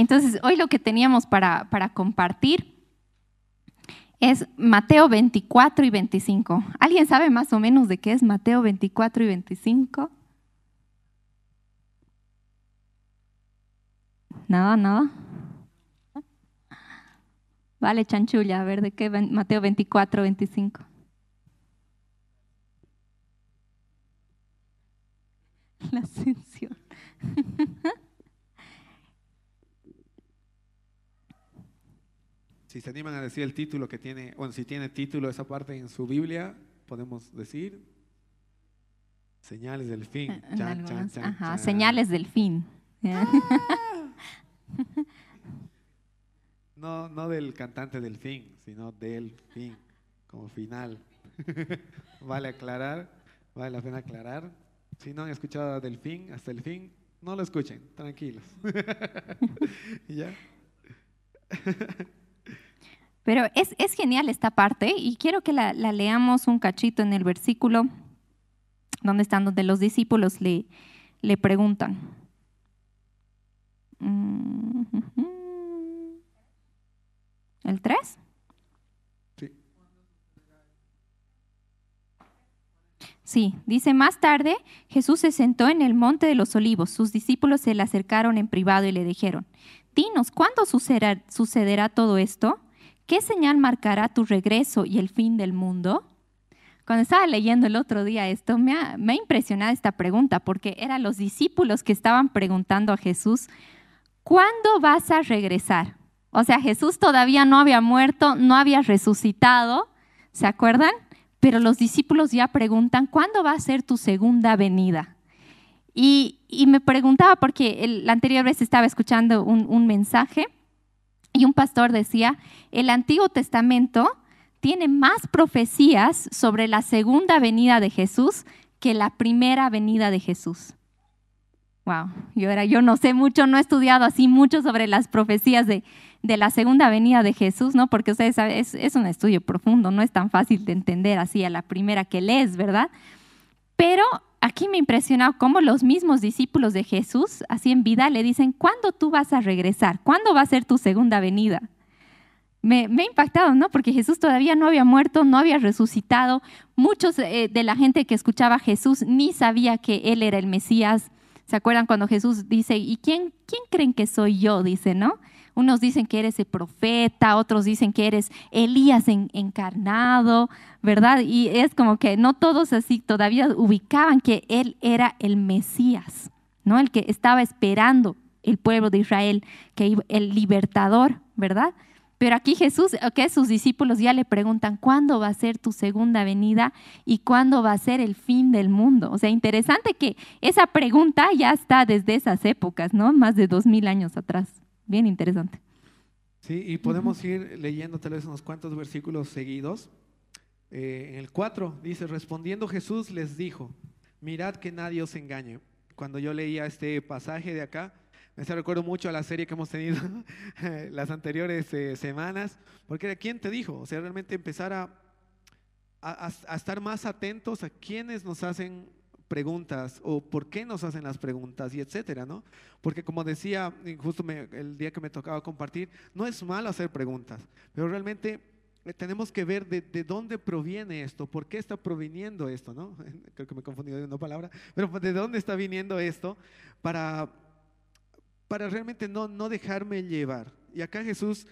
Entonces, hoy lo que teníamos para, para compartir es Mateo 24 y 25. ¿Alguien sabe más o menos de qué es Mateo 24 y 25? Nada, nada. Vale, chanchulla, a ver de qué Mateo 24, 25. La ascensión. Si se animan a decir el título que tiene, bueno, si tiene título esa parte en su Biblia, podemos decir señales del fin. Eh, ajá, señales del fin. No, no del cantante del fin, sino del fin, como final. vale aclarar, vale la pena aclarar. Si no han escuchado del fin hasta el fin, no lo escuchen, tranquilos. ¿Ya? Pero es, genial esta parte y quiero que la, leamos un cachito en el versículo donde están, donde los discípulos le, le preguntan. Mm, ¿El 3? Sí. Sí, dice más tarde, Jesús se sentó en el monte de los olivos. Sus discípulos se le acercaron en privado y le dijeron, dinos, ¿cuándo sucederá, sucederá todo esto? ¿Qué señal marcará tu regreso y el fin del mundo? Cuando estaba leyendo el otro día esto, me ha, me impresionado esta pregunta, porque eran los discípulos que estaban preguntando a Jesús, ¿cuándo vas a regresar? O sea, Jesús todavía no había muerto, no había resucitado, ¿se acuerdan? Pero los discípulos ya preguntan, ¿cuándo va a ser tu segunda venida? Y, me preguntaba, porque la anterior vez estaba escuchando un mensaje y un pastor decía, el Antiguo Testamento tiene más profecías sobre la segunda venida de Jesús que la primera venida de Jesús. Wow, yo, yo no sé mucho, no he estudiado así mucho sobre las profecías de, la segunda venida de Jesús, ¿no? Porque ustedes saben, es, es, un estudio profundo, no es tan fácil de entender así a la primera que lees, ¿verdad? Pero aquí me impresionado cómo los mismos discípulos de Jesús, así en vida, le dicen, ¿cuándo tú vas a regresar? ¿Cuándo va a ser tu segunda venida? Me, ha impactado, ¿no? Porque Jesús todavía no había muerto, no había resucitado. Muchos eh, de la gente que escuchaba a Jesús ni sabía que Él era el Mesías. ¿Se acuerdan cuando Jesús dice, ¿y quién, quién creen que soy yo? Dice, ¿no? Unos dicen que eres el profeta, otros dicen que eres Elías encarnado, ¿verdad? Y es como que no todos así todavía ubicaban que él era el Mesías, ¿no? El que estaba esperando el pueblo de Israel, que el libertador, ¿verdad? Pero aquí Jesús, que sus discípulos ya le preguntan, ¿cuándo va a ser tu segunda venida y cuándo va a ser el fin del mundo? O sea, interesante que esa pregunta ya está desde esas épocas, ¿no? Más de dos mil años atrás bien interesante. Sí, y podemos ir leyendo tal vez unos cuantos versículos seguidos. Eh, en el 4 dice, respondiendo Jesús les dijo, mirad que nadie os engañe. Cuando yo leía este pasaje de acá, me recuerdo mucho a la serie que hemos tenido las anteriores eh, semanas, porque era quién te dijo, o sea, realmente empezar a, a, estar más atentos a quienes nos hacen preguntas o por qué nos hacen las preguntas y etcétera, ¿no? Porque como decía justo el día que me tocaba compartir, no es malo hacer preguntas, pero realmente eh, tenemos que ver de, dónde proviene esto, por qué está proviniendo esto, ¿no? Creo que me he confundido de una palabra, pero de dónde está viniendo esto para, para realmente no, no dejarme llevar. Y acá Jesús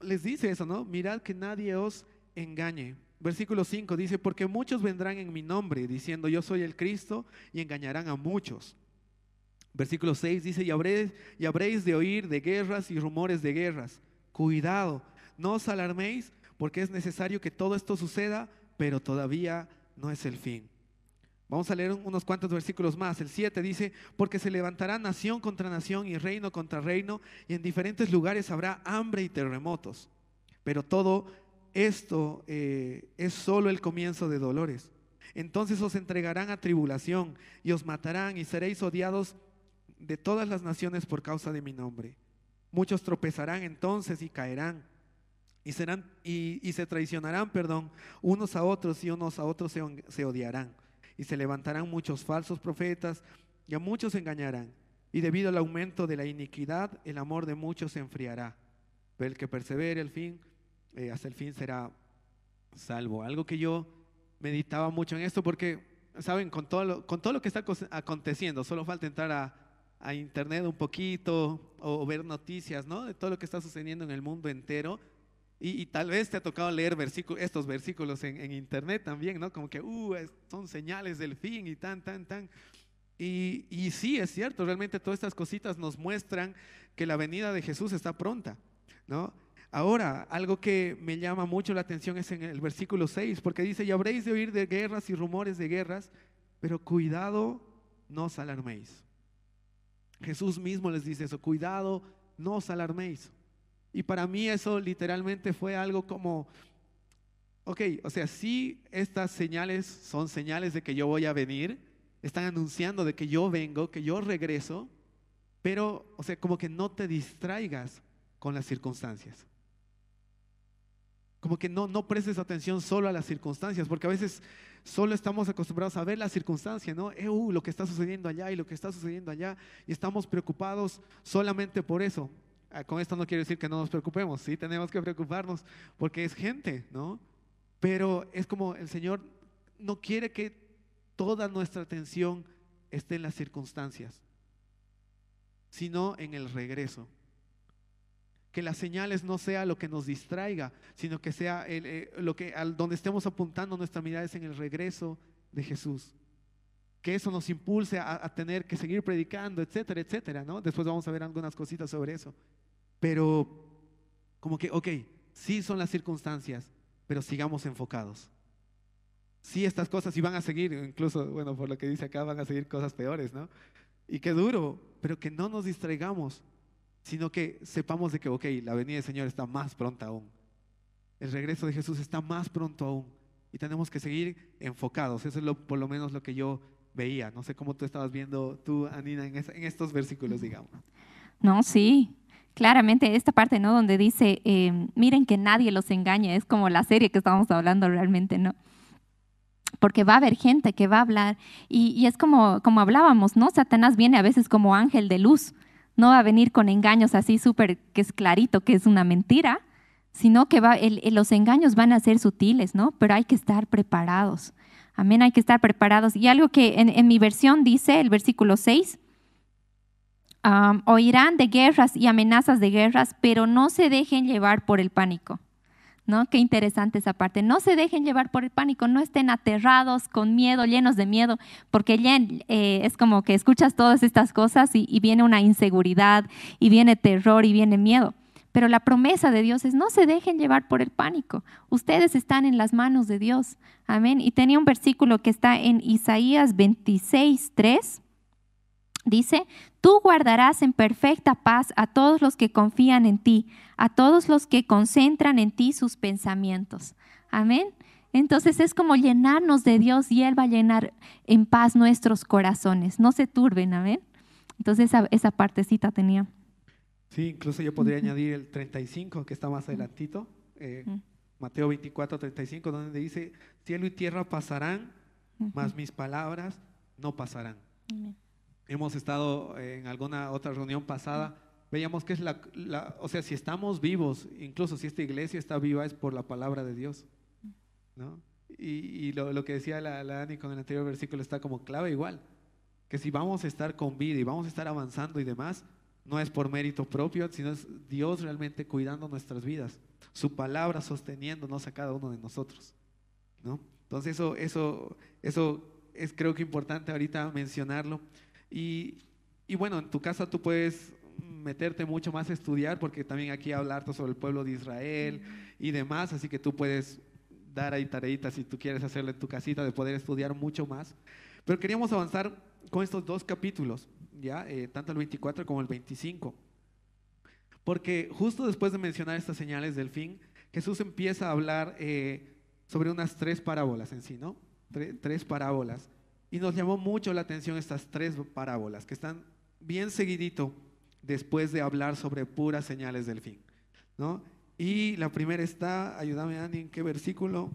les dice eso, ¿no? Mirad que nadie os engañe. Versículo 5 dice, porque muchos vendrán en mi nombre diciendo yo soy el Cristo y engañarán a muchos. Versículo 6 dice, y habréis, y habréis de oír de guerras y rumores de guerras. Cuidado, no os alarméis porque es necesario que todo esto suceda, pero todavía no es el fin. Vamos a leer unos cuantos versículos más. El 7 dice, porque se levantará nación contra nación y reino contra reino, y en diferentes lugares habrá hambre y terremotos. Pero todo esto eh, es solo el comienzo de dolores. Entonces os entregarán a tribulación y os matarán y seréis odiados de todas las naciones por causa de mi nombre. Muchos tropezarán entonces y caerán y serán y, se traicionarán, perdón, unos a otros y unos a otros se, se odiarán y se levantarán muchos falsos profetas y a muchos engañarán y debido al aumento de la iniquidad, el amor de muchos se enfriará. Pero el que persevere el fin, eh, hasta el fin será salvo. Algo que yo meditaba mucho en esto porque, ¿saben? Con todo lo, con todo lo que está aconteciendo, solo falta entrar a, a internet un poquito o, ver noticias, ¿no? De todo lo que está sucediendo en el mundo entero. Y, tal vez te ha tocado leer versículos, estos versículos en, en, internet también, ¿no? Como que, uh, son señales del fin y tan, tan, tan. Y, y sí, es cierto, realmente todas estas cositas nos muestran que la venida de Jesús está pronta, ¿no? Ahora, algo que me llama mucho la atención es en el versículo 6, porque dice, y habréis de oír de guerras y rumores de guerras, pero cuidado, no os alarméis. Jesús mismo les dice eso, cuidado, no os alarméis. Y para mí eso literalmente fue algo como, ok, o sea, sí estas señales son señales de que yo voy a venir, están anunciando de que yo vengo, que yo regreso, pero, o sea, como que no te distraigas con las circunstancias. Como que no, no prestes atención solo a las circunstancias, porque a veces solo estamos acostumbrados a ver la circunstancia, ¿no? Eh, uh, lo que está sucediendo allá y lo que está sucediendo allá, y estamos preocupados solamente por eso. Ah, con esto no quiero decir que no nos preocupemos, sí, tenemos que preocuparnos porque es gente, ¿no? Pero es como el Señor no quiere que toda nuestra atención esté en las circunstancias, sino en el regreso que las señales no sea lo que nos distraiga, sino que sea eh, lo que al donde estemos apuntando nuestra mirada es en el regreso de Jesús. Que eso nos impulse a, tener que seguir predicando, etcétera, etcétera, ¿no? Después vamos a ver algunas cositas sobre eso. Pero como que, ok, sí son las circunstancias, pero sigamos enfocados. Sí, estas cosas y van a seguir, incluso, bueno, por lo que dice acá, van a seguir cosas peores, ¿no? Y qué duro, pero que no nos distraigamos, sino que sepamos de que, ok, la venida del Señor está más pronta aún. El regreso de Jesús está más pronto aún. Y tenemos que seguir enfocados. Eso es lo, por lo menos lo que yo veía. No sé cómo tú estabas viendo tú, Anina, en, estos versículos, digamos. No, sí. Claramente esta parte, ¿no? Donde dice, eh, miren que nadie los engañe. Es como la serie que estábamos hablando realmente, ¿no? porque va a haber gente que va a hablar y, y, es como, como hablábamos, ¿no? Satanás viene a veces como ángel de luz, no va a venir con engaños así súper que es clarito que es una mentira, sino que va, los engaños van a ser sutiles, ¿no? Pero hay que estar preparados. Amén, hay que estar preparados. Y algo que en, mi versión dice, el versículo 6, oirán de guerras y amenazas de guerras, pero no se dejen llevar por el pánico. ¿No? Qué interesante esa parte. No se dejen llevar por el pánico, no estén aterrados, con miedo, llenos de miedo, porque eh, es como que escuchas todas estas cosas y, y viene una inseguridad, y viene terror, y viene miedo. Pero la promesa de Dios es no se dejen llevar por el pánico. Ustedes están en las manos de Dios. Amén. Y tenía un versículo que está en Isaías 26, 3 Dice, tú guardarás en perfecta paz a todos los que confían en ti, a todos los que concentran en ti sus pensamientos. Amén. Entonces es como llenarnos de Dios y Él va a llenar en paz nuestros corazones. No se turben, amén. Entonces esa, esa partecita tenía. Sí, incluso yo podría añadir el 35, que está más adelantito. Eh, Mateo 24, 35, donde dice, cielo y tierra pasarán, mas mis palabras no pasarán. Amén hemos estado en alguna otra reunión pasada, veíamos que es la, o sea, si estamos vivos, incluso si esta iglesia está viva es por la palabra de Dios, ¿no? Y, lo, que decía la, la Dani con el anterior versículo está como clave igual, que si vamos a estar con vida y vamos a estar avanzando y demás, no es por mérito propio, sino es Dios realmente cuidando nuestras vidas, su palabra sosteniéndonos a cada uno de nosotros, ¿no? Entonces eso, eso, eso es creo que importante ahorita mencionarlo. Y, bueno, en tu casa tú puedes meterte mucho más a estudiar, porque también aquí hablarte sobre el pueblo de Israel y demás, así que tú puedes dar ahí tareitas si tú quieres hacerlo en tu casita, de poder estudiar mucho más. Pero queríamos avanzar con estos dos capítulos, ¿ya? Eh, tanto el 24 como el 25. Porque justo después de mencionar estas señales del fin, Jesús empieza a hablar eh, sobre unas tres parábolas en sí, ¿no? tres parábolas. Y nos llamó mucho la atención estas tres parábolas que están bien seguidito después de hablar sobre puras señales del fin. ¿no? Y la primera está, ayúdame Andy, ¿en qué versículo?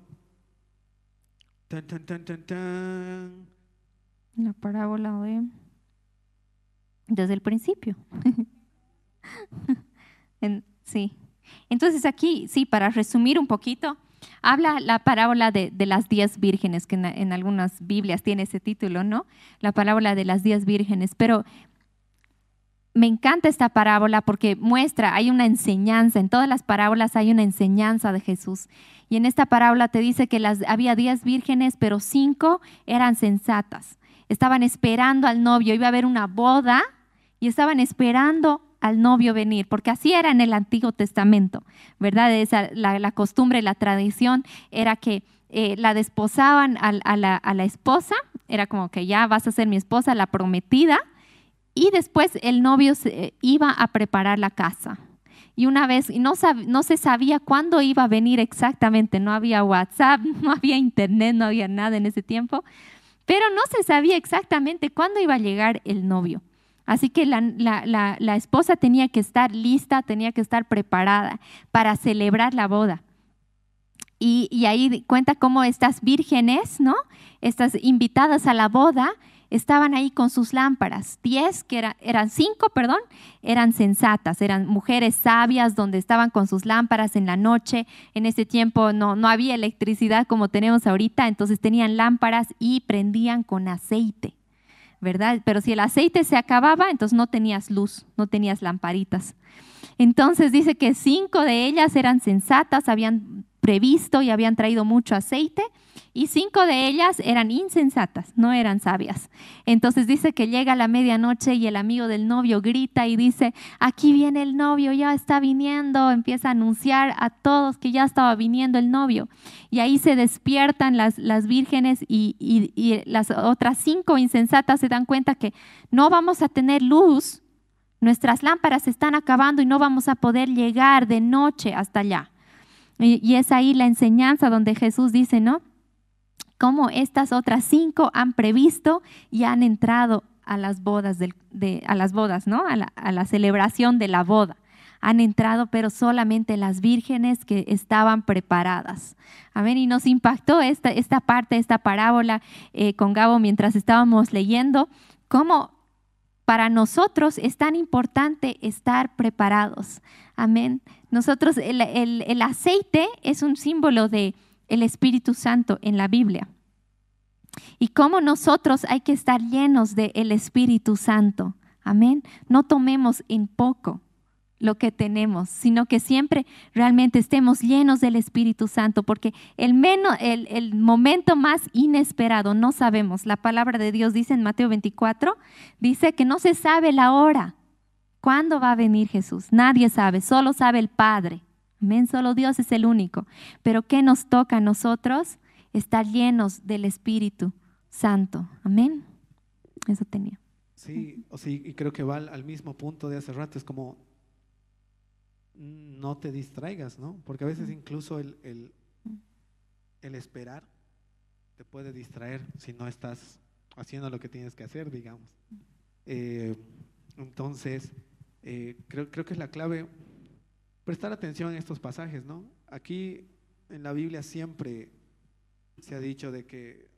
Tan, tan, tan, tan, tan. La parábola de Desde el principio. sí. Entonces aquí, sí, para resumir un poquito, habla la parábola de, las diez vírgenes, que en, algunas Biblias tiene ese título, ¿no? La parábola de las diez vírgenes. Pero me encanta esta parábola porque muestra, hay una enseñanza, en todas las parábolas hay una enseñanza de Jesús. Y en esta parábola te dice que las, había diez vírgenes, pero cinco eran sensatas. Estaban esperando al novio, iba a haber una boda y estaban esperando al novio venir, porque así era en el Antiguo Testamento, ¿verdad? Esa, la, costumbre, la tradición era que eh, la desposaban a, la, esposa, era como que ya vas a ser mi esposa, la prometida, y después el novio se, iba a preparar la casa. Y una vez, no se sabía cuándo iba a venir exactamente, no había WhatsApp, no había internet, no había nada en ese tiempo, pero no se sabía exactamente cuándo iba a llegar el novio. Así que la, esposa tenía que estar lista, tenía que estar preparada para celebrar la boda. Y, y, ahí cuenta cómo estas vírgenes, ¿no? Estas invitadas a la boda, estaban ahí con sus lámparas. Diez, que eran cinco, perdón, eran sensatas, eran mujeres sabias donde estaban con sus lámparas en la noche. En ese tiempo no, no había electricidad como tenemos ahorita, entonces tenían lámparas y prendían con aceite. ¿Verdad? Pero si el aceite se acababa, entonces no tenías luz, no tenías lamparitas. Entonces dice que cinco de ellas eran sensatas, habían previsto y habían traído mucho aceite y cinco de ellas eran insensatas, no eran sabias. Entonces dice que llega la medianoche y el amigo del novio grita y dice, aquí viene el novio, ya está viniendo, empieza a anunciar a todos que ya estaba viniendo el novio. Y ahí se despiertan las, las vírgenes y, y las otras cinco insensatas se dan cuenta que no vamos a tener luz, nuestras lámparas se están acabando y no vamos a poder llegar de noche hasta allá. Y, es ahí la enseñanza donde Jesús dice, ¿no? Cómo estas otras cinco han previsto y han entrado a las bodas, de, a las bodas, ¿no? A la, celebración de la boda han entrado, pero solamente las vírgenes que estaban preparadas. Amén. Y nos impactó esta, esta parte, esta parábola eh, con Gabo mientras estábamos leyendo, cómo para nosotros es tan importante estar preparados. Amén. Nosotros, el, aceite es un símbolo de el Espíritu Santo en la Biblia. Y como nosotros hay que estar llenos del el Espíritu Santo. Amén. No tomemos en poco lo que tenemos, sino que siempre realmente estemos llenos del Espíritu Santo, porque el, menos, el, el, momento más inesperado no sabemos. La palabra de Dios dice en Mateo 24, dice que no se sabe la hora. ¿Cuándo va a venir Jesús? Nadie sabe, solo sabe el Padre. Amén, solo Dios es el único. Pero ¿qué nos toca a nosotros? Estar llenos del Espíritu Santo. Amén. Eso tenía. Sí, sí, y creo que va al, mismo punto de hace rato, es como no te distraigas, ¿no? Porque a veces incluso el, el, esperar te puede distraer si no estás haciendo lo que tienes que hacer, digamos. Eh, entonces, eh, creo, creo que es la clave prestar atención a estos pasajes, ¿no? Aquí en la Biblia siempre se ha dicho de que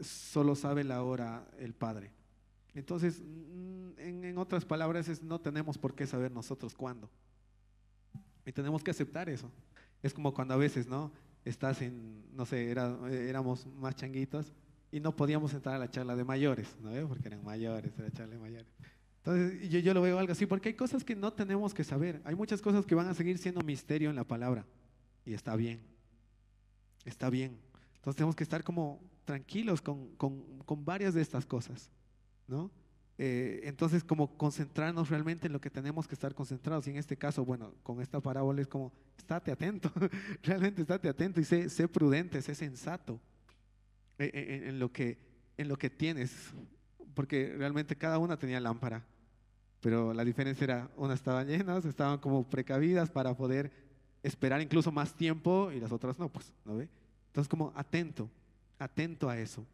solo sabe la hora el Padre. Entonces, mm, en, otras palabras, es, no tenemos por qué saber nosotros cuándo. Y tenemos que aceptar eso. Es como cuando a veces, ¿no? Estás en, no sé, éramos más changuitos y no podíamos entrar a la charla de mayores, ¿no? Porque eran mayores, era charla de mayores. Entonces yo, lo veo algo así, porque hay cosas que no tenemos que saber. Hay muchas cosas que van a seguir siendo misterio en la palabra. Y está bien. Está bien. Entonces tenemos que estar como tranquilos con, con, varias de estas cosas. ¿no? Eh, entonces como concentrarnos realmente en lo que tenemos que estar concentrados. Y en este caso, bueno, con esta parábola es como, estate atento. realmente estate atento y sé, sé prudente, sé sensato en, en, en, lo que, en lo que tienes. Porque realmente cada una tenía lámpara pero la diferencia era, unas estaban llenas, estaban como precavidas para poder esperar incluso más tiempo y las otras no, pues, ¿no ve? Entonces como atento, atento a eso.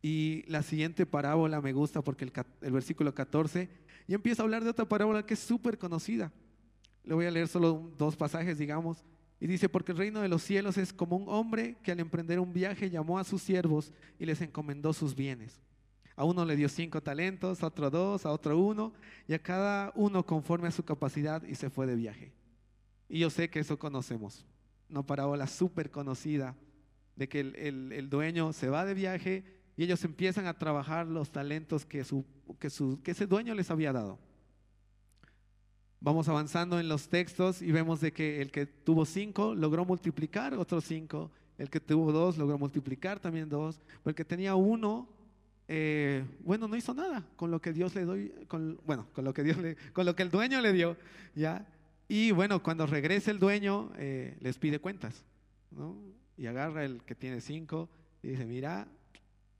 Y la siguiente parábola me gusta porque el, versículo 14 y empieza a hablar de otra parábola que es súper conocida. Le voy a leer solo dos pasajes, digamos. Y dice, porque el reino de los cielos es como un hombre que al emprender un viaje llamó a sus siervos y les encomendó sus bienes. A uno le dio cinco talentos, a otro dos, a otro uno, y a cada uno conforme a su capacidad y se fue de viaje. Y yo sé que eso conocemos, una parábola súper conocida de que el, el, dueño se va de viaje y ellos empiezan a trabajar los talentos que, su, que, su, que ese dueño les había dado. Vamos avanzando en los textos y vemos de que el que tuvo cinco logró multiplicar otros cinco, el que tuvo dos logró multiplicar también dos, pero el que tenía uno, eh, bueno, no hizo nada con lo que Dios le con, bueno, con lo que Dios le, con lo que el dueño le dio, ya. Y bueno, cuando regrese el dueño, eh, les pide cuentas, ¿no? Y agarra el que tiene cinco y dice, mira,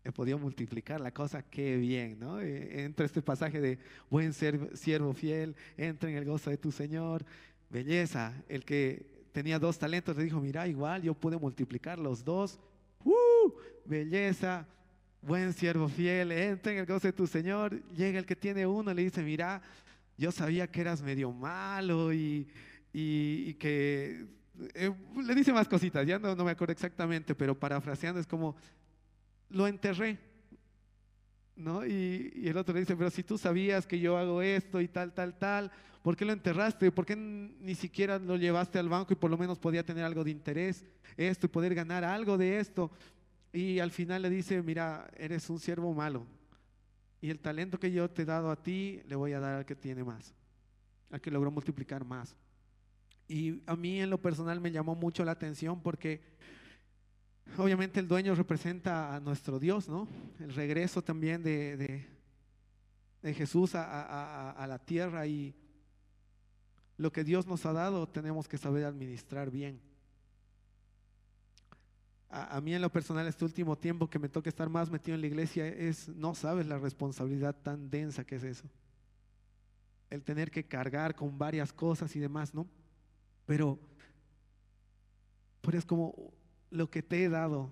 he podido multiplicar la cosa, qué bien, ¿no? Eh, entra este pasaje de buen siervo fiel, entra en el gozo de tu Señor, belleza. El que tenía dos talentos le dijo, mira, igual yo pude multiplicar los dos, ¡Uh! belleza, buen siervo fiel, entra en el gozo de tu Señor. Llega el que tiene uno, le dice, mira, yo sabía que eras medio malo y, y, que eh, le dice más cositas, ya no, no me acuerdo exactamente, pero parafraseando es como, lo enterré. ¿No? Y, el otro le dice, pero si tú sabías que yo hago esto y tal, tal, tal, ¿por qué lo enterraste? ¿Por qué ni siquiera lo llevaste al banco y por lo menos podía tener algo de interés esto y poder ganar algo de esto? Y al final le dice, mira, eres un siervo malo. Y el talento que yo te he dado a ti, le voy a dar al que tiene más, al que logró multiplicar más. Y a mí en lo personal me llamó mucho la atención porque Obviamente el dueño representa a nuestro Dios, ¿no? El regreso también de, de, Jesús a, la tierra y lo que Dios nos ha dado tenemos que saber administrar bien. A, mí en lo personal este último tiempo que me toca estar más metido en la iglesia es, no sabes la responsabilidad tan densa que es eso. El tener que cargar con varias cosas y demás, ¿no? Pero, pero es como lo que te he dado.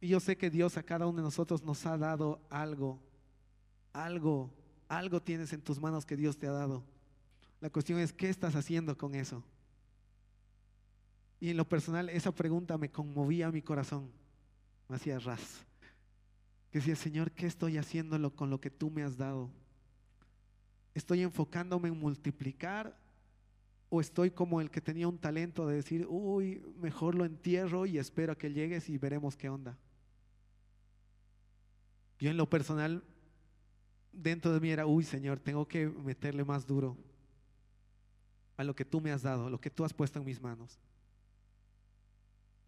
Y yo sé que Dios a cada uno de nosotros nos ha dado algo, algo, algo tienes en tus manos que Dios te ha dado. La cuestión es, ¿qué estás haciendo con eso? Y en lo personal, esa pregunta me conmovía mi corazón, me hacía ras. Que decía, Señor, ¿qué estoy haciendo con lo que tú me has dado? ¿Estoy enfocándome en multiplicar ¿O estoy como el que tenía un talento de decir, uy, mejor lo entierro y espero a que llegues y veremos qué onda? Yo en lo personal, dentro de mí era, uy, Señor, tengo que meterle más duro a lo que tú me has dado, lo que tú has puesto en mis manos.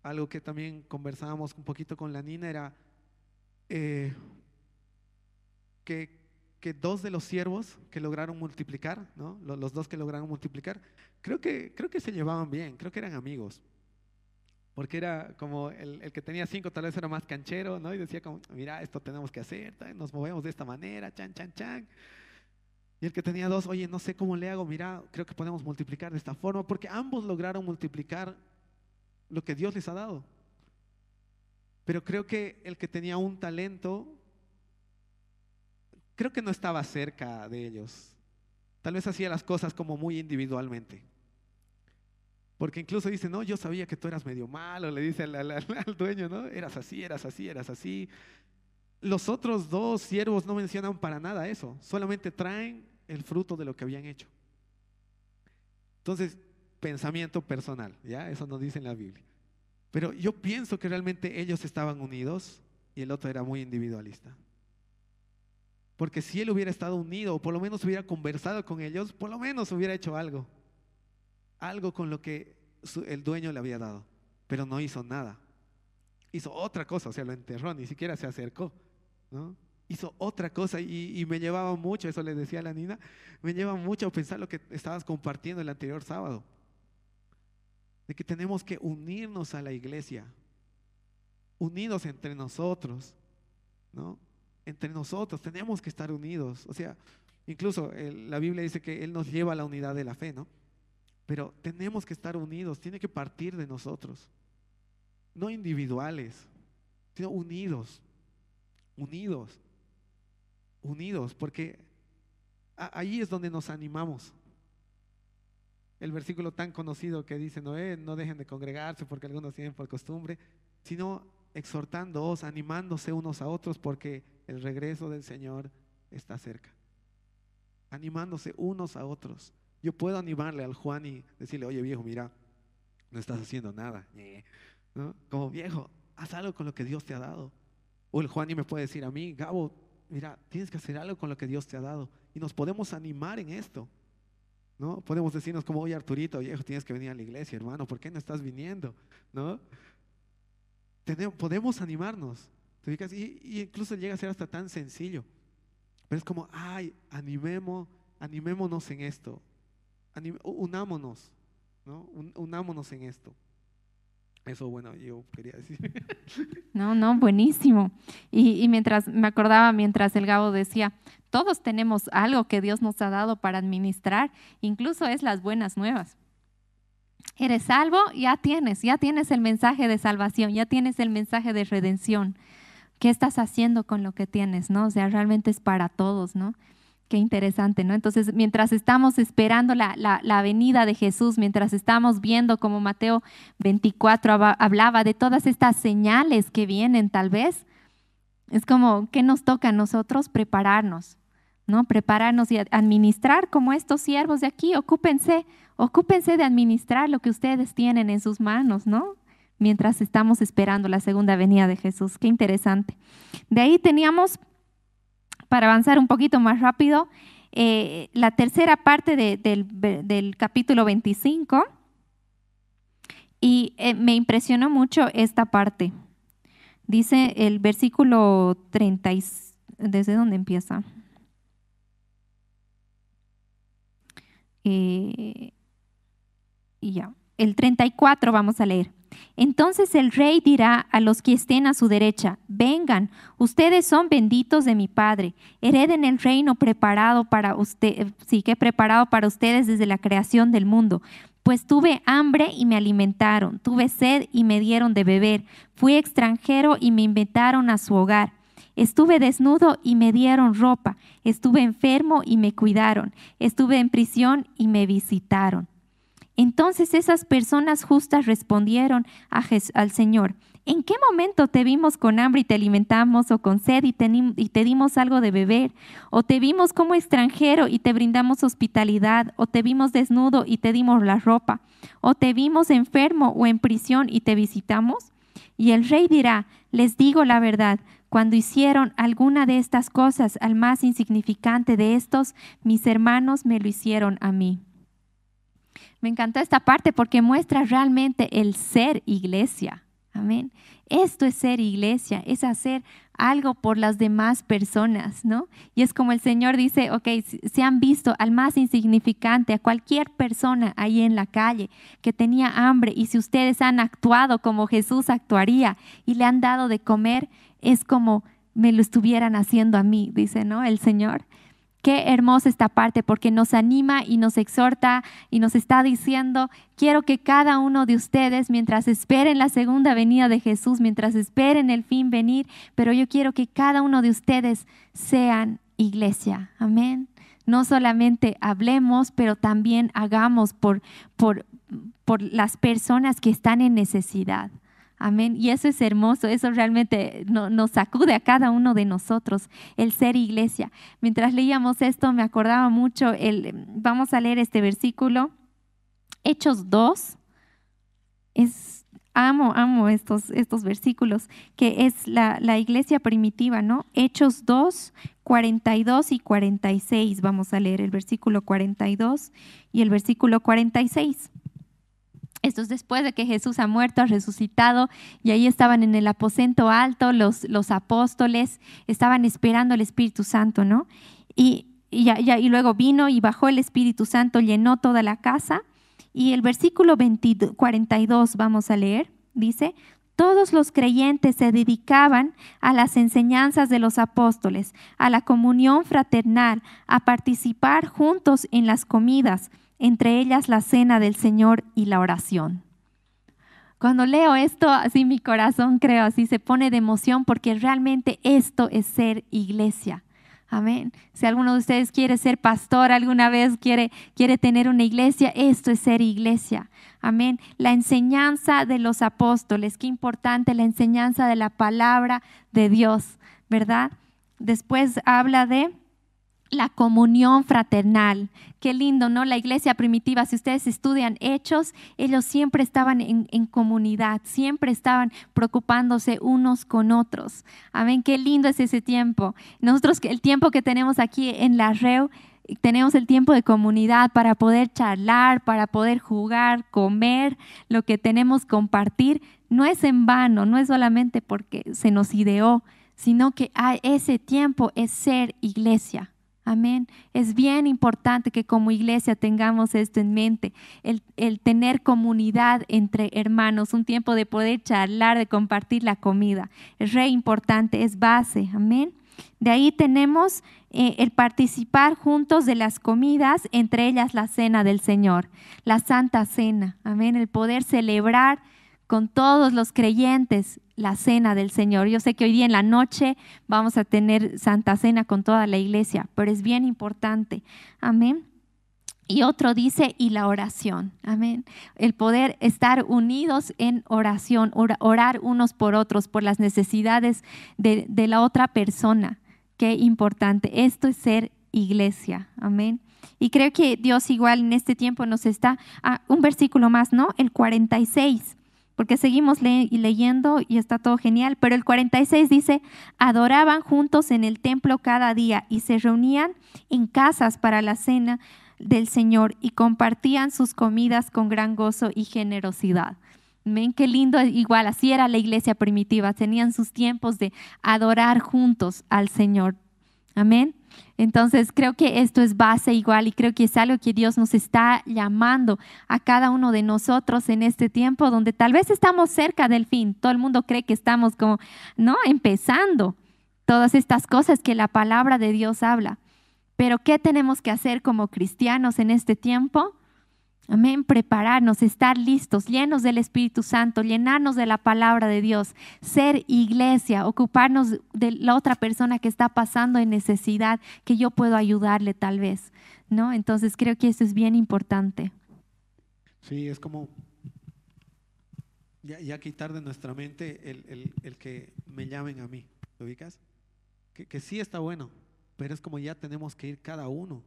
Algo que también conversábamos un poquito con la Nina era eh, que que dos de los siervos que lograron multiplicar, ¿no? los, dos que lograron multiplicar, creo que, creo que se llevaban bien, creo que eran amigos. Porque era como el, que tenía cinco tal vez era más canchero, ¿no? Y decía como, mira, esto tenemos que hacer, nos movemos de esta manera, chan, chan, chan. Y el que tenía dos, oye, no sé cómo le hago, mira, creo que podemos multiplicar de esta forma, porque ambos lograron multiplicar lo que Dios les ha dado. Pero creo que el que tenía un talento creo que no estaba cerca de ellos. Tal vez hacía las cosas como muy individualmente. Porque incluso dice, no, yo sabía que tú eras medio malo, le dice al, dueño, ¿no? Eras así, eras así, eras así. Los otros dos siervos no mencionan para nada eso, solamente traen el fruto de lo que habían hecho. Entonces, pensamiento personal, ¿ya? Eso nos dice en la Biblia. Pero yo pienso que realmente ellos estaban unidos y el otro era muy individualista. Porque si él hubiera estado unido, o por lo menos hubiera conversado con ellos, por lo menos hubiera hecho algo. Algo con lo que el dueño le había dado. Pero no hizo nada. Hizo otra cosa, o sea, lo enterró, ni siquiera se acercó. ¿no? Hizo otra cosa y, me llevaba mucho, eso le decía a la Nina, me lleva mucho a pensar lo que estabas compartiendo el anterior sábado. De que tenemos que unirnos a la iglesia, unidos entre nosotros, ¿no? entre nosotros, tenemos que estar unidos. O sea, incluso la Biblia dice que Él nos lleva a la unidad de la fe, ¿no? Pero tenemos que estar unidos, tiene que partir de nosotros. No individuales, sino unidos, unidos, unidos, porque ahí es donde nos animamos. El versículo tan conocido que dice, no, no dejen de congregarse porque algunos tienen por costumbre, sino exhortándoos, animándose unos a otros, porque el regreso del Señor está cerca. Animándose unos a otros. Yo puedo animarle al Juan y decirle, oye viejo, mira, no estás haciendo nada. Como viejo, haz algo con lo que Dios te ha dado. O el Juan y me puede decir a mí, Gabo, mira, tienes que hacer algo con lo que Dios te ha dado. Y nos podemos animar en esto. ¿No? Podemos decirnos como, oye Arturito, viejo, tienes que venir a la iglesia, hermano, ¿por qué no estás viniendo? ¿No? podemos animarnos. Y, incluso llega a ser hasta tan sencillo. Pero es como, ay, animemos, animémonos en esto. unámonos, ¿no? unámonos en esto. Eso, bueno, yo quería decir. No, no, buenísimo. Y, y, mientras me acordaba, mientras el Gabo decía, todos tenemos algo que Dios nos ha dado para administrar, incluso es las buenas nuevas. Eres salvo, ya tienes, ya tienes el mensaje de salvación, ya tienes el mensaje de redención. ¿Qué estás haciendo con lo que tienes? ¿No? O sea, realmente es para todos, ¿no? Qué interesante, ¿no? Entonces, mientras estamos esperando la, la, venida de Jesús, mientras estamos viendo como Mateo 24 hablaba de todas estas señales que vienen tal vez, es como, ¿qué nos toca a nosotros? Prepararnos, ¿no? Prepararnos y administrar como estos siervos de aquí, ocúpense, ocúpense de administrar lo que ustedes tienen en sus manos, ¿no? Mientras estamos esperando la segunda venida de Jesús. Qué interesante. De ahí teníamos para avanzar un poquito más rápido, eh, la tercera parte del, capítulo 25. Y eh, me impresionó mucho esta parte. Dice el versículo 30, ¿desde dónde empieza? Eh, y ya, el 34 vamos a leer. Entonces el rey dirá a los que estén a su derecha, vengan, ustedes son benditos de mi Padre, hereden el reino preparado para usted, sí que preparado para ustedes desde la creación del mundo. Pues tuve hambre y me alimentaron, tuve sed y me dieron de beber, fui extranjero y me invitaron a su hogar. Estuve desnudo y me dieron ropa, estuve enfermo y me cuidaron, estuve en prisión y me visitaron. Entonces esas personas justas respondieron al Señor, ¿en qué momento te vimos con hambre y te alimentamos o con sed y te, y te dimos algo de beber? ¿O te vimos como extranjero y te brindamos hospitalidad? ¿O te vimos desnudo y te dimos la ropa? ¿O te vimos enfermo o en prisión y te visitamos? Y el rey dirá, les digo la verdad, cuando hicieron alguna de estas cosas al más insignificante de estos, mis hermanos me lo hicieron a mí. Me encantó esta parte porque muestra realmente el ser iglesia. Amén. Esto es ser iglesia, es hacer algo por las demás personas, ¿no? Y es como el Señor dice, ok, se han visto al más insignificante, a cualquier persona ahí en la calle que tenía hambre y si ustedes han actuado como Jesús actuaría y le han dado de comer, es como me lo estuvieran haciendo a mí, dice, ¿no? El Señor. Qué hermosa esta parte porque nos anima y nos exhorta y nos está diciendo, quiero que cada uno de ustedes, mientras esperen la segunda venida de Jesús, mientras esperen el fin venir, pero yo quiero que cada uno de ustedes sean iglesia. Amén. No solamente hablemos, pero también hagamos por, por, por las personas que están en necesidad. Amén. Y eso es hermoso, eso realmente nos sacude a cada uno de nosotros, el ser iglesia. Mientras leíamos esto, me acordaba mucho, el, vamos a leer este versículo, Hechos 2. Es, amo, amo estos, estos versículos, que es la, la iglesia primitiva, ¿no? Hechos 2, 42 y 46. Vamos a leer el versículo 42 y el versículo 46. Esto es después de que Jesús ha muerto, ha resucitado, y ahí estaban en el aposento alto los, los apóstoles, estaban esperando el Espíritu Santo, ¿no? Y, y, y, luego vino y bajó el Espíritu Santo, llenó toda la casa. Y el versículo 42 vamos a leer, dice, todos los creyentes se dedicaban a las enseñanzas de los apóstoles, a la comunión fraternal, a participar juntos en las comidas entre ellas la cena del Señor y la oración. Cuando leo esto, así mi corazón creo, así se pone de emoción porque realmente esto es ser iglesia. Amén. Si alguno de ustedes quiere ser pastor alguna vez, quiere, quiere tener una iglesia, esto es ser iglesia. Amén. La enseñanza de los apóstoles, qué importante la enseñanza de la palabra de Dios, ¿verdad? Después habla de la comunión fraternal. Qué lindo, ¿no? La iglesia primitiva, si ustedes estudian hechos, ellos siempre estaban en, comunidad, siempre estaban preocupándose unos con otros. Amén, qué lindo es ese tiempo. Nosotros, el tiempo que tenemos aquí en la REU, tenemos el tiempo de comunidad para poder charlar, para poder jugar, comer, lo que tenemos compartir. No es en vano, no es solamente porque se nos ideó, sino que ese tiempo es ser iglesia. Amén. Es bien importante que como iglesia tengamos esto en mente, el, tener comunidad entre hermanos, un tiempo de poder charlar, de compartir la comida. Es re importante, es base. Amén. De ahí tenemos eh, el participar juntos de las comidas, entre ellas la cena del Señor, la Santa Cena. Amén. El poder celebrar con todos los creyentes la cena del Señor. Yo sé que hoy día en la noche vamos a tener Santa Cena con toda la iglesia, pero es bien importante. Amén. Y otro dice, y la oración. Amén. El poder estar unidos en oración, orar unos por otros, por las necesidades de, la otra persona. Qué importante. Esto es ser iglesia. Amén. Y creo que Dios igual en este tiempo nos está, ah, un versículo más, ¿no? El 46 porque seguimos leyendo y está todo genial, pero el 46 dice, adoraban juntos en el templo cada día y se reunían en casas para la cena del Señor y compartían sus comidas con gran gozo y generosidad. Ven qué lindo, igual así era la iglesia primitiva, tenían sus tiempos de adorar juntos al Señor. Amén. Entonces creo que esto es base igual y creo que es algo que Dios nos está llamando a cada uno de nosotros en este tiempo donde tal vez estamos cerca del fin. Todo el mundo cree que estamos como, ¿no? Empezando todas estas cosas que la palabra de Dios habla. Pero ¿qué tenemos que hacer como cristianos en este tiempo? Amén, prepararnos, estar listos, llenos del Espíritu Santo, llenarnos de la palabra de Dios, ser iglesia, ocuparnos de la otra persona que está pasando en necesidad, que yo puedo ayudarle tal vez, ¿no? Entonces creo que eso es bien importante. Sí, es como ya, quitar de nuestra mente el, que me llamen a mí, ¿lo ubicas? Que, que sí está bueno, pero es como ya tenemos que ir cada uno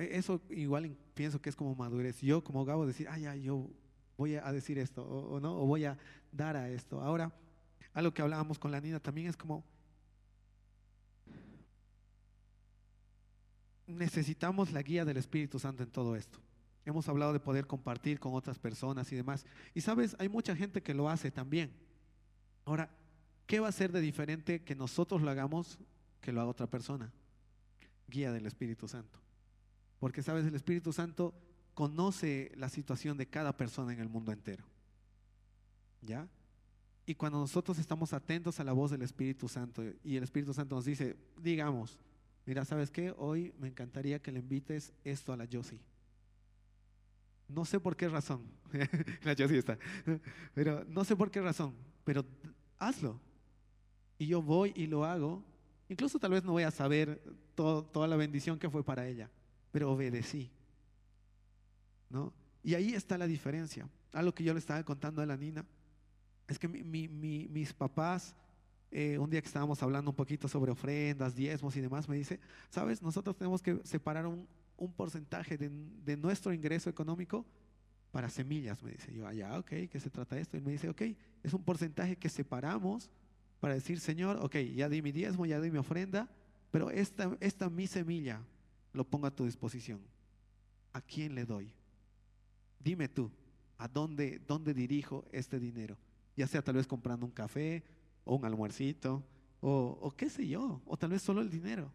eso igual pienso que es como madurez. Yo como Gabo decir, ah, ya, yo voy a decir esto, o, no, o voy a dar a esto. Ahora, algo que hablábamos con la Nina también es como, necesitamos la guía del Espíritu Santo en todo esto. Hemos hablado de poder compartir con otras personas y demás. Y sabes, hay mucha gente que lo hace también. Ahora, ¿qué va a ser de diferente que nosotros lo hagamos que lo haga otra persona? Guía del Espíritu Santo. Porque, sabes, el Espíritu Santo conoce la situación de cada persona en el mundo entero. ¿Ya? Y cuando nosotros estamos atentos a la voz del Espíritu Santo y el Espíritu Santo nos dice, digamos, mira, ¿sabes qué? Hoy me encantaría que le invites esto a la Josie. No sé por qué razón. la Josie está. Pero no sé por qué razón, pero hazlo. Y yo voy y lo hago. Incluso tal vez no voy a saber toda la bendición que fue para ella pero obedecí. ¿No? Y ahí está la diferencia. Algo que yo le estaba contando a la Nina es que mis papás, eh, un día que estábamos hablando un poquito sobre ofrendas, diezmos y demás, me dice, sabes, nosotros tenemos que separar un, porcentaje de, nuestro ingreso económico para semillas, me dice. Yo, allá, ah, ok, ¿qué se trata esto? Y me dice, ok, es un porcentaje que separamos para decir, Señor, ok, ya di mi diezmo, ya di mi ofrenda, pero esta, esta mi semilla, lo pongo a tu disposición. ¿A quién le doy? Dime tú, ¿a dónde, dónde dirijo este dinero? Ya sea tal vez comprando un café o un almuercito o, qué sé yo, o tal vez solo el dinero.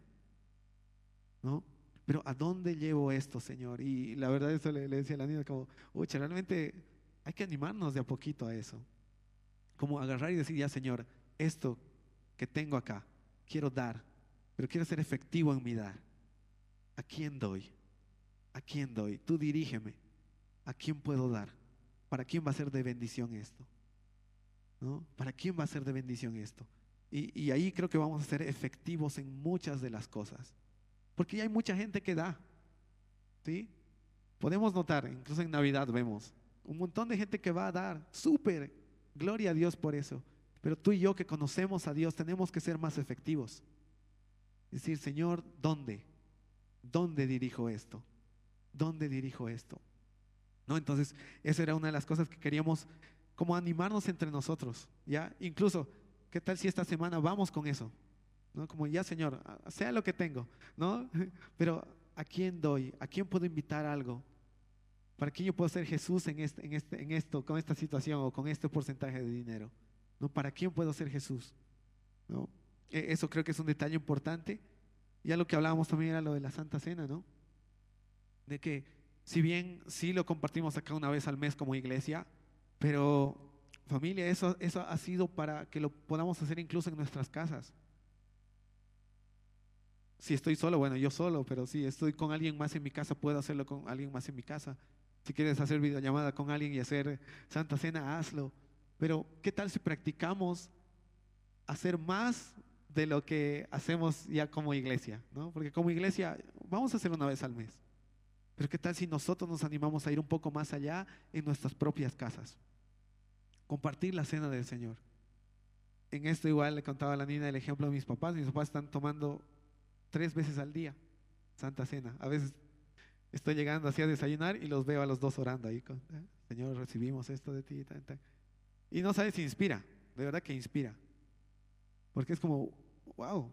¿No? Pero ¿a dónde llevo esto, Señor? Y la verdad eso le, decía a la niña como, uy, realmente hay que animarnos de a poquito a eso. Como agarrar y decir, ya, Señor, esto que tengo acá, quiero dar, pero quiero ser efectivo en mi dar. ¿A quién doy? ¿A quién doy? Tú dirígeme. ¿A quién puedo dar? ¿Para quién va a ser de bendición esto? ¿No? ¿Para quién va a ser de bendición esto? Y, ahí creo que vamos a ser efectivos en muchas de las cosas. Porque ya hay mucha gente que da. ¿Sí? Podemos notar, incluso en Navidad vemos, un montón de gente que va a dar. Súper. Gloria a Dios por eso. Pero tú y yo que conocemos a Dios tenemos que ser más efectivos. Decir, Señor, ¿dónde? ¿Dónde dirijo esto? ¿Dónde dirijo esto? ¿No? Entonces, esa era una de las cosas que queríamos como animarnos entre nosotros, ¿ya? Incluso, ¿qué tal si esta semana vamos con eso? ¿No? Como ya, Señor, sea lo que tengo, ¿no? Pero ¿a quién doy? ¿A quién puedo invitar algo? ¿Para quién yo puedo ser Jesús en, este, en, este, en esto, con esta situación o con este porcentaje de dinero? ¿No? ¿Para quién puedo ser Jesús? ¿No? E, eso creo que es un detalle importante. Ya lo que hablábamos también era lo de la Santa Cena, ¿no? De que si bien sí lo compartimos acá una vez al mes como iglesia, pero familia, eso, eso ha sido para que lo podamos hacer incluso en nuestras casas. Si estoy solo, bueno, yo solo, pero si estoy con alguien más en mi casa, puedo hacerlo con alguien más en mi casa. Si quieres hacer videollamada con alguien y hacer Santa Cena, hazlo. Pero, ¿qué tal si practicamos hacer más de lo que hacemos ya como iglesia? ¿no? Porque como iglesia, vamos a hacer una vez al mes. Pero ¿qué tal si nosotros nos animamos a ir un poco más allá en nuestras propias casas? Compartir la cena del Señor. En esto igual le contaba a la niña el ejemplo de mis papás. Mis papás están tomando tres veces al día Santa Cena. A veces estoy llegando así a desayunar y los veo a los dos orando ahí. Con, eh, Señor, recibimos esto de ti. Y no sabes si inspira, de verdad que inspira. Porque es como, wow,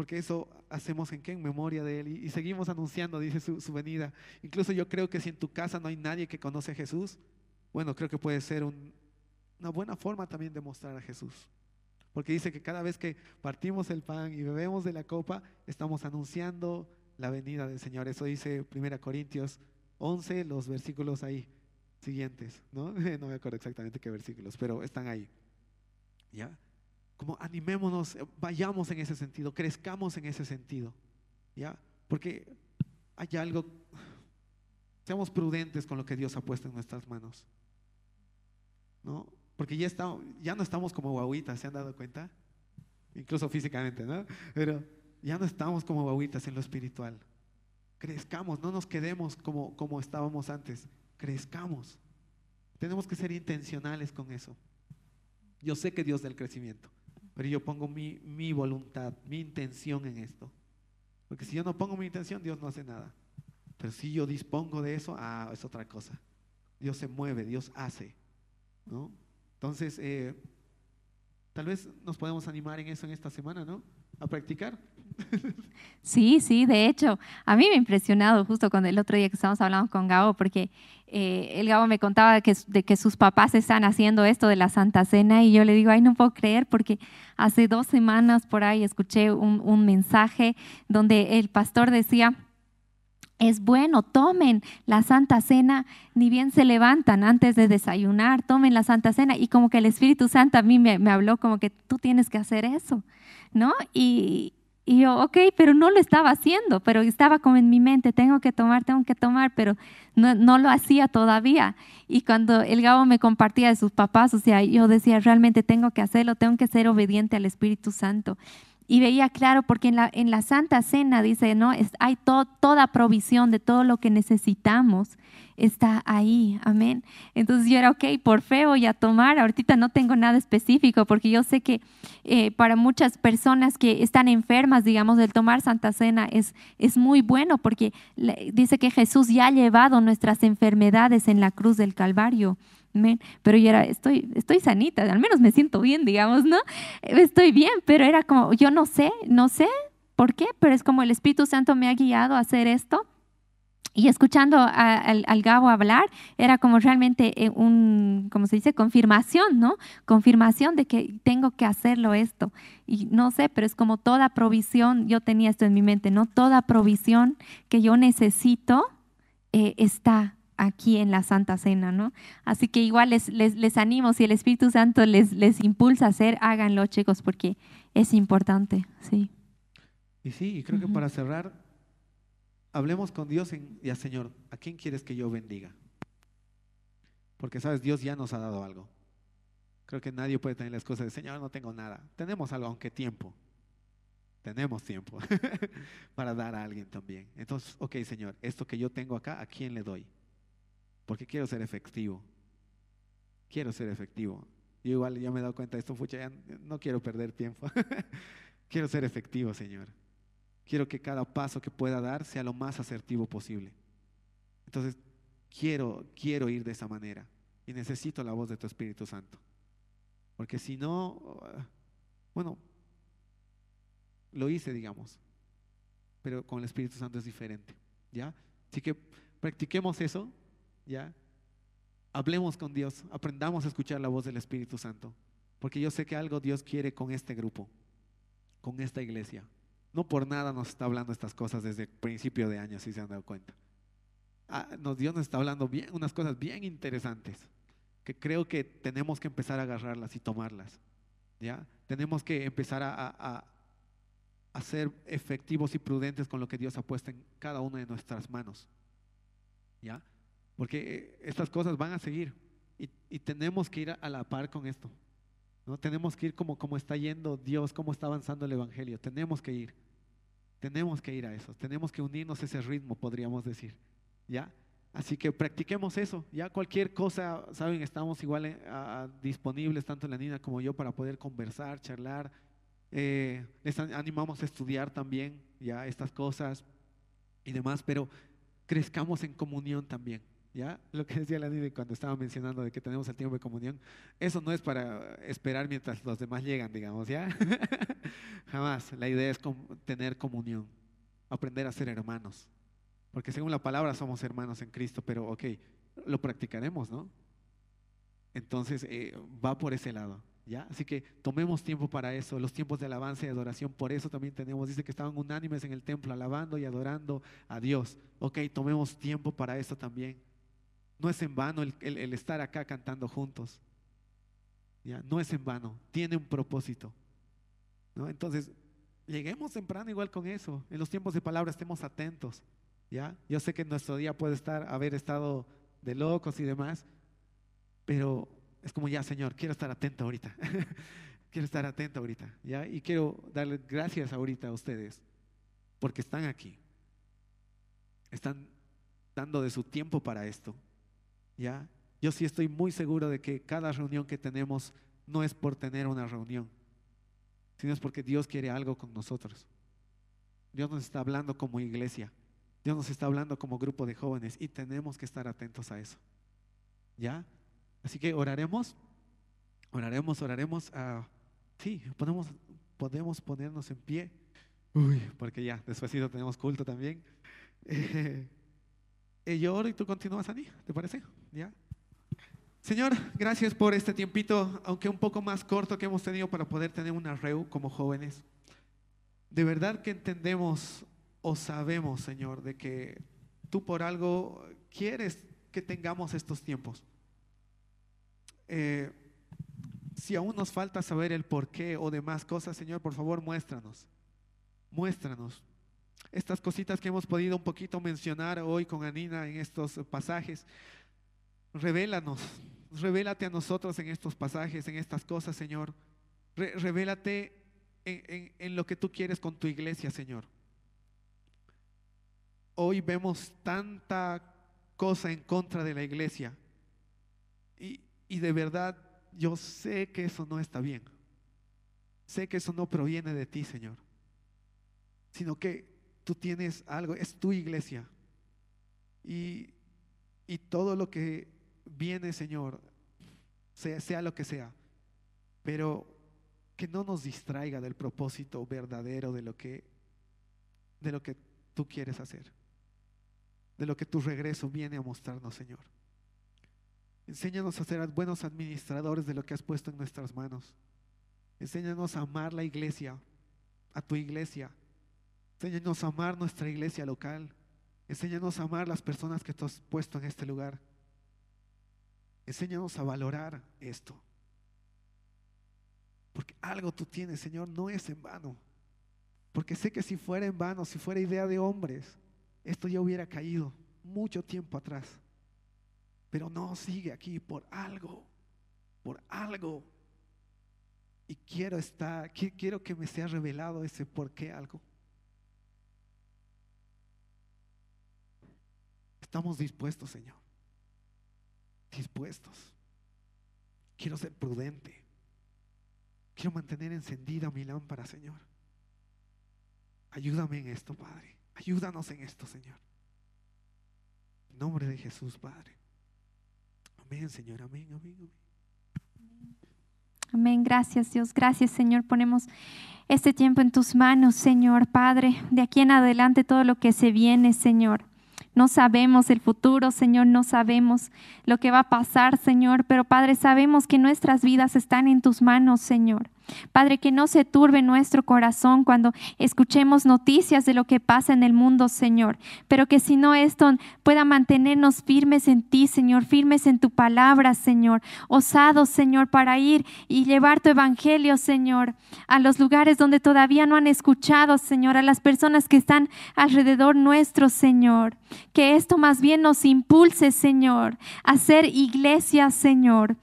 porque eso hacemos en memoria de Él. Y, seguimos anunciando, dice su, venida. Incluso yo creo que si en tu casa no hay nadie que conoce a Jesús, bueno, creo que puede ser una buena forma también de mostrar a Jesús. Porque dice que cada vez que partimos el pan y bebemos de la copa, estamos anunciando la venida del Señor. Eso dice 1 Corintios 11, los versículos ahí siguientes, ¿no? No me acuerdo exactamente qué versículos, pero están ahí. ¿Ya? Como animémonos, eh, vayamos en ese sentido, crezcamos en ese sentido, ¿ya? Porque hay algo, seamos prudentes con lo que Dios ha puesto en nuestras manos, ¿no? Porque ya, estamos, ya no estamos como guaguitas, ¿se han dado cuenta? Incluso físicamente, ¿no? Pero ya no estamos como guaguitas en lo espiritual. Crezcamos, no nos quedemos como, como estábamos antes, crezcamos. Tenemos que ser intencionales con eso. Yo sé que Dios da el crecimiento. Pero yo pongo mi, mi voluntad, mi intención en esto. Porque si yo no pongo mi intención, Dios no hace nada. Pero si yo dispongo de eso, ah, es otra cosa. Dios se mueve, Dios hace. ¿no? Entonces, eh, tal vez nos podemos animar en eso en esta semana, ¿no? A practicar. Sí, sí, de hecho, a mí me ha impresionado justo cuando el otro día que estábamos hablando con Gabo, porque eh, el Gabo me contaba que, de que sus papás están haciendo esto de la Santa Cena y yo le digo, ay, no puedo creer, porque hace dos semanas por ahí escuché un, un mensaje donde el pastor decía, es bueno, tomen la Santa Cena, ni bien se levantan antes de desayunar, tomen la Santa Cena. Y como que el Espíritu Santo a mí me, me habló como que tú tienes que hacer eso, ¿no? Y, y yo, ok, pero no lo estaba haciendo, pero estaba como en mi mente, tengo que tomar, tengo que tomar, pero no, no, lo hacía todavía. Y cuando el Gabo me compartía de sus papás, o sea, yo decía, realmente tengo que hacerlo, tengo que ser obediente al Espíritu Santo. Y veía claro, porque en la, en la Santa Cena dice, ¿no? Es, hay toda provisión de todo lo que necesitamos está ahí, amén. Entonces yo era, ok, por fe voy a tomar, ahorita no tengo nada específico, porque yo sé que eh, para muchas personas que están enfermas, digamos, el tomar Santa Cena es, es muy bueno, porque dice que Jesús ya ha llevado nuestras enfermedades en la cruz del Calvario. Pero yo era, estoy, estoy sanita, al menos me siento bien, digamos, ¿no? Estoy bien, pero era como, yo no sé, no sé por qué, pero es como el Espíritu Santo me ha guiado a hacer esto y escuchando al, Gabo hablar, era como realmente eh, un, como se dice, confirmación, ¿no? Confirmación de que tengo que hacerlo esto. Y no sé, pero es como toda provisión, yo tenía esto en mi mente, ¿no? Toda provisión que yo necesito eh, está aquí en la Santa Cena, ¿no? Así que igual les, les, animo, si el Espíritu Santo les, les impulsa a hacer, háganlo, chicos, porque es importante, sí. Y sí, creo que para cerrar, hablemos con Dios y ya, Señor, ¿a quién quieres que yo bendiga? Porque, sabes, Dios ya nos ha dado algo. Creo que nadie puede tener las cosas de, Señor, no tengo nada. Tenemos algo, aunque tiempo. Tenemos tiempo para dar a alguien también. Entonces, ok, Señor, esto que yo tengo acá, ¿a quién le doy? Porque quiero ser efectivo. Quiero ser efectivo. Yo igual ya me he dado cuenta de esto, ya no quiero perder tiempo. quiero ser efectivo, Señor. Quiero que cada paso que pueda dar sea lo más asertivo posible. Entonces, quiero, quiero ir de esa manera y necesito la voz de tu Espíritu Santo. Porque si no, bueno, lo hice, digamos, pero con el Espíritu Santo es diferente, ¿ya? Así que practiquemos eso, ¿ya? Hablemos con Dios, aprendamos a escuchar la voz del Espíritu Santo, porque yo sé que algo Dios quiere con este grupo, con esta iglesia. No por nada nos está hablando estas cosas desde principio de año, si se han dado cuenta. Ah, Dios nos está hablando unas cosas bien interesantes, que creo que tenemos que empezar a agarrarlas y tomarlas. ¿ya? Tenemos que empezar a, a ser efectivos y prudentes con lo que Dios ha puesto en cada una de nuestras manos. ¿Ya? Porque eh, estas cosas van a seguir y, tenemos que ir a, la par con esto. ¿no? Tenemos que ir como, como está yendo Dios, cómo está avanzando el Evangelio. Tenemos que ir. Tenemos que ir a eso. Tenemos que unirnos a ese ritmo, podríamos decir. ¿Ya? Así que practiquemos eso. Ya cualquier cosa, saben, estamos igual eh, disponibles, tanto la niña como yo, para poder conversar, charlar eh, les animamos a estudiar también ya estas cosas y demás, pero crezcamos en comunión también. ¿Ya? Lo que decía la Nini cuando estaba mencionando de que tenemos el tiempo de comunión, eso no es para esperar mientras los demás llegan, digamos, ¿ya? Jamás. La idea es tener comunión, aprender a ser hermanos. Porque según la palabra somos hermanos en Cristo, pero ok, lo practicaremos, ¿no? Entonces eh, va por ese lado. Así que tomemos tiempo para eso, los tiempos de alabanza y adoración, por eso también tenemos, dice que estaban unánimes en el templo, alabando y adorando a Dios. Ok, tomemos tiempo para eso también. No es en vano el, estar acá cantando juntos. ¿ya? No es en vano, tiene un propósito. ¿no? Entonces, lleguemos temprano igual con eso. En los tiempos de palabra estemos atentos. ¿ya? Yo sé que nuestro día puede estar, haber estado de locos y demás, pero es como ya, Señor, quiero estar atento ahorita. quiero estar atento ahorita, ¿ya? Y quiero darle gracias ahorita a ustedes porque están aquí. Están dando de su tiempo para esto, ¿ya? Yo sí estoy muy seguro de que cada reunión que tenemos no es por tener una reunión, sino es porque Dios quiere algo con nosotros. Dios nos está hablando como iglesia. Dios nos está hablando como grupo de jóvenes y tenemos que estar atentos a eso. ¿Ya? Así que oraremos, oraremos, oraremos. Uh, sí, podemos, podemos ponernos en pie. Uy, porque ya, después tenemos culto también. Eh, yo oro y tú continúas, Ani, ¿te parece? ¿Ya? Señor, gracias por este tiempito, aunque un poco más corto que hemos tenido para poder tener una reu como jóvenes. De verdad que entendemos o sabemos, Señor, de que tú por algo quieres que tengamos estos tiempos. Eh, si aún nos falta saber el por qué o demás cosas, Señor, por favor, muéstranos. Muéstranos. Estas cositas que hemos podido un poquito mencionar hoy con Anina en estos pasajes, revélanos, revélate a nosotros en estos pasajes, en estas cosas, Señor. revélate en, en lo que tú quieres con tu iglesia, Señor. Hoy vemos tanta cosa en contra de la iglesia. Y, y de verdad, yo sé que eso no está bien. Sé que eso no proviene de ti, Señor. Sino que tú tienes algo, es tu iglesia. Y, y todo lo que viene, Señor, sea, sea lo que sea, pero que no nos distraiga del propósito verdadero de lo que, de lo que tú quieres hacer, de lo que tu regreso viene a mostrarnos, Señor. Enséñanos a ser buenos administradores de lo que has puesto en nuestras manos. Enséñanos a amar la iglesia, a tu iglesia. Enséñanos a amar nuestra iglesia local. Enséñanos a amar las personas que tú has puesto en este lugar. Enséñanos a valorar esto. Porque algo tú tienes, Señor, no es en vano. Porque sé que si fuera en vano, si fuera idea de hombres, esto ya hubiera caído mucho tiempo atrás. Pero no, sigue aquí por algo, por algo. Y quiero estar, quiero que me sea revelado ese por qué algo. Estamos dispuestos, Señor. Dispuestos. Quiero ser prudente. Quiero mantener encendida mi lámpara, Señor. Ayúdame en esto, Padre. Ayúdanos en esto, Señor. En nombre de Jesús, Padre. Amén, Señor. Amén, amén, amén. Amén. Gracias, Dios. Gracias, Señor. Ponemos este tiempo en tus manos, Señor. Padre, de aquí en adelante todo lo que se viene, Señor. No sabemos el futuro, Señor, no sabemos lo que va a pasar, Señor, pero Padre, sabemos que nuestras vidas están en tus manos, Señor. Padre, que no se turbe nuestro corazón cuando escuchemos noticias de lo que pasa en el mundo, Señor, pero que si no esto pueda mantenernos firmes en ti, Señor, firmes en tu palabra, Señor, osados, Señor, para ir y llevar tu evangelio, Señor, a los lugares donde todavía no han escuchado, Señor, a las personas que están alrededor nuestro, Señor. Que esto más bien nos impulse, Señor, a ser iglesia, Señor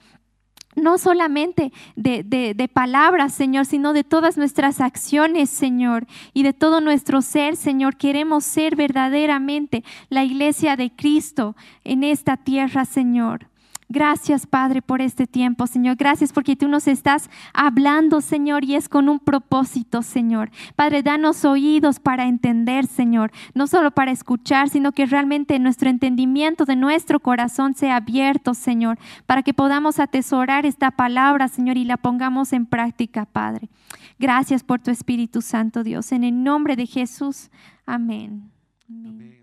no solamente de, palabras, Señor, sino de todas nuestras acciones, Señor, y de todo nuestro ser, Señor. Queremos ser verdaderamente la iglesia de Cristo en esta tierra, Señor. Gracias, Padre, por este tiempo, Señor. Gracias porque tú nos estás hablando, Señor, y es con un propósito, Señor. Padre, danos oídos para entender, Señor. No solo para escuchar, sino que realmente nuestro entendimiento de nuestro corazón sea abierto, Señor, para que podamos atesorar esta palabra, Señor, y la pongamos en práctica, Padre. Gracias por tu Espíritu Santo, Dios. En el nombre de Jesús. Amén. Amén.